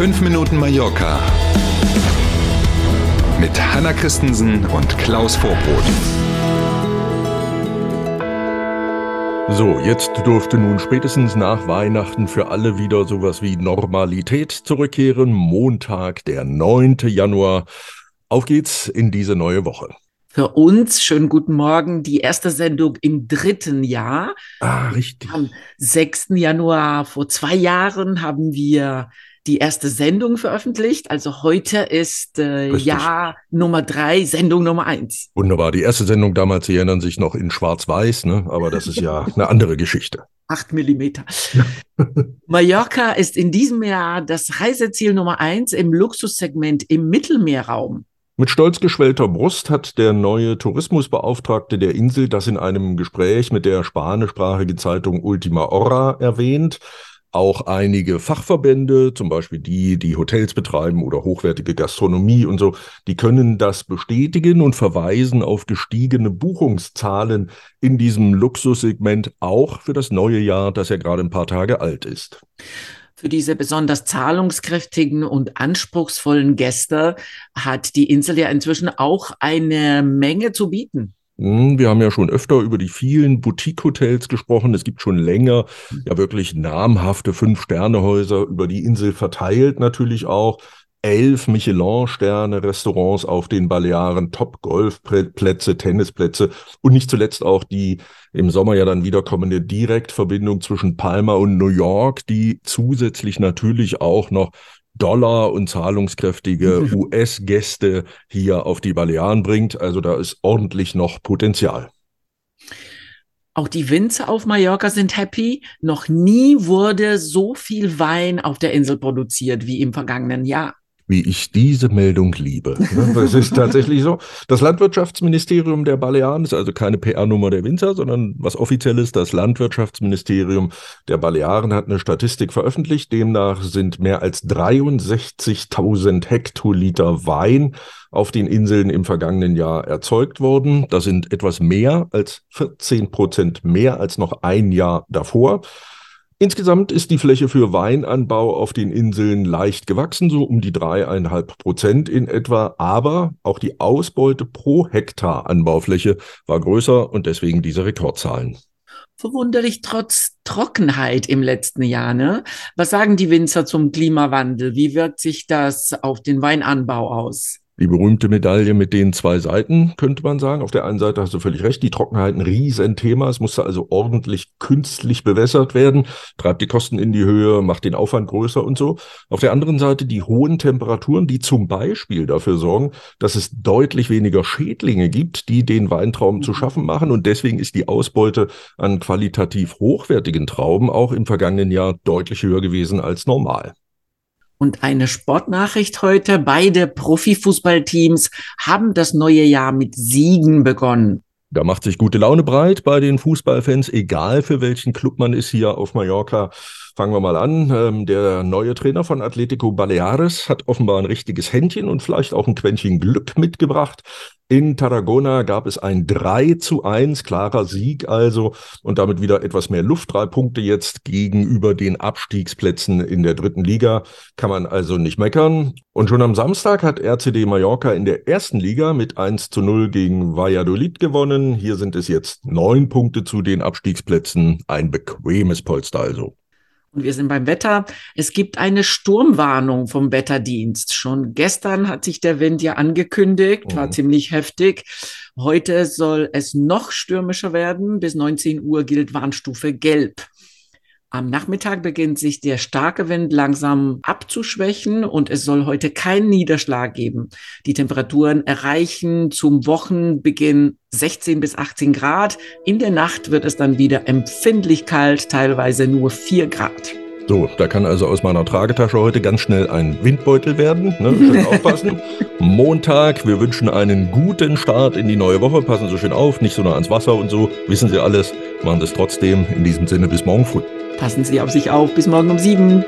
5 Minuten Mallorca mit Hanna Christensen und Klaus Vorbrot. So, jetzt dürfte nun spätestens nach Weihnachten für alle wieder sowas wie Normalität zurückkehren. Montag, der 9. Januar. Auf geht's in diese neue Woche. Für uns, schönen guten Morgen, die erste Sendung im dritten Jahr. Ah, richtig. Am 6. Januar vor zwei Jahren haben wir die erste Sendung veröffentlicht. Also heute ist äh, Jahr Nummer drei, Sendung Nummer eins. Wunderbar. Die erste Sendung damals, Sie erinnern sich noch in Schwarz-Weiß, ne? aber das ist ja eine andere Geschichte. Acht Millimeter. Mallorca ist in diesem Jahr das Reiseziel Nummer eins im Luxussegment im Mittelmeerraum. Mit stolz geschwellter Brust hat der neue Tourismusbeauftragte der Insel das in einem Gespräch mit der spanischsprachigen Zeitung Ultima Hora erwähnt. Auch einige Fachverbände, zum Beispiel die, die Hotels betreiben oder hochwertige Gastronomie und so, die können das bestätigen und verweisen auf gestiegene Buchungszahlen in diesem Luxussegment auch für das neue Jahr, das ja gerade ein paar Tage alt ist. Für diese besonders zahlungskräftigen und anspruchsvollen Gäste hat die Insel ja inzwischen auch eine Menge zu bieten. Hm, wir haben ja schon öfter über die vielen Boutique-Hotels gesprochen. Es gibt schon länger ja wirklich namhafte Fünf-Sterne-Häuser über die Insel verteilt natürlich auch elf Michelin-Sterne-Restaurants auf den Balearen, Top-Golfplätze, Tennisplätze und nicht zuletzt auch die im Sommer ja dann wiederkommende Direktverbindung zwischen Palma und New York, die zusätzlich natürlich auch noch Dollar und zahlungskräftige US-Gäste hier auf die Balearen bringt. Also da ist ordentlich noch Potenzial. Auch die Winzer auf Mallorca sind happy. Noch nie wurde so viel Wein auf der Insel produziert wie im vergangenen Jahr wie ich diese Meldung liebe. Es ist tatsächlich so. Das Landwirtschaftsministerium der Balearen ist also keine PR-Nummer der Winzer, sondern was offizielles. Das Landwirtschaftsministerium der Balearen hat eine Statistik veröffentlicht. Demnach sind mehr als 63.000 Hektoliter Wein auf den Inseln im vergangenen Jahr erzeugt worden. Das sind etwas mehr als 14 Prozent mehr als noch ein Jahr davor. Insgesamt ist die Fläche für Weinanbau auf den Inseln leicht gewachsen, so um die dreieinhalb Prozent in etwa. Aber auch die Ausbeute pro Hektar Anbaufläche war größer und deswegen diese Rekordzahlen. Verwunderlich trotz Trockenheit im letzten Jahr. Ne? Was sagen die Winzer zum Klimawandel? Wie wirkt sich das auf den Weinanbau aus? Die berühmte Medaille mit den zwei Seiten, könnte man sagen. Auf der einen Seite hast du völlig recht, die Trockenheit ein Riesenthema. Es musste also ordentlich künstlich bewässert werden, treibt die Kosten in die Höhe, macht den Aufwand größer und so. Auf der anderen Seite die hohen Temperaturen, die zum Beispiel dafür sorgen, dass es deutlich weniger Schädlinge gibt, die den Weintrauben zu schaffen machen. Und deswegen ist die Ausbeute an qualitativ hochwertigen Trauben auch im vergangenen Jahr deutlich höher gewesen als normal. Und eine Sportnachricht heute. Beide Profifußballteams haben das neue Jahr mit Siegen begonnen. Da macht sich gute Laune breit bei den Fußballfans, egal für welchen Club man ist hier auf Mallorca. Fangen wir mal an. Ähm, der neue Trainer von Atletico Baleares hat offenbar ein richtiges Händchen und vielleicht auch ein Quäntchen Glück mitgebracht. In Tarragona gab es ein 3 zu 1, klarer Sieg also und damit wieder etwas mehr Luft. Drei Punkte jetzt gegenüber den Abstiegsplätzen in der dritten Liga. Kann man also nicht meckern. Und schon am Samstag hat RCD Mallorca in der ersten Liga mit 1 zu 0 gegen Valladolid gewonnen. Hier sind es jetzt neun Punkte zu den Abstiegsplätzen. Ein bequemes Polster also. Und wir sind beim Wetter. Es gibt eine Sturmwarnung vom Wetterdienst. Schon gestern hat sich der Wind ja angekündigt, war mhm. ziemlich heftig. Heute soll es noch stürmischer werden. Bis 19 Uhr gilt Warnstufe Gelb. Am Nachmittag beginnt sich der starke Wind langsam abzuschwächen und es soll heute keinen Niederschlag geben. Die Temperaturen erreichen zum Wochenbeginn 16 bis 18 Grad. In der Nacht wird es dann wieder empfindlich kalt, teilweise nur 4 Grad. So, da kann also aus meiner Tragetasche heute ganz schnell ein Windbeutel werden. Ne? Schön aufpassen. Montag, wir wünschen einen guten Start in die neue Woche. Passen Sie schön auf, nicht so nah ans Wasser und so. Wissen Sie alles, machen Sie es trotzdem. In diesem Sinne, bis morgen früh. Passen Sie auf sich auf. Bis morgen um sieben.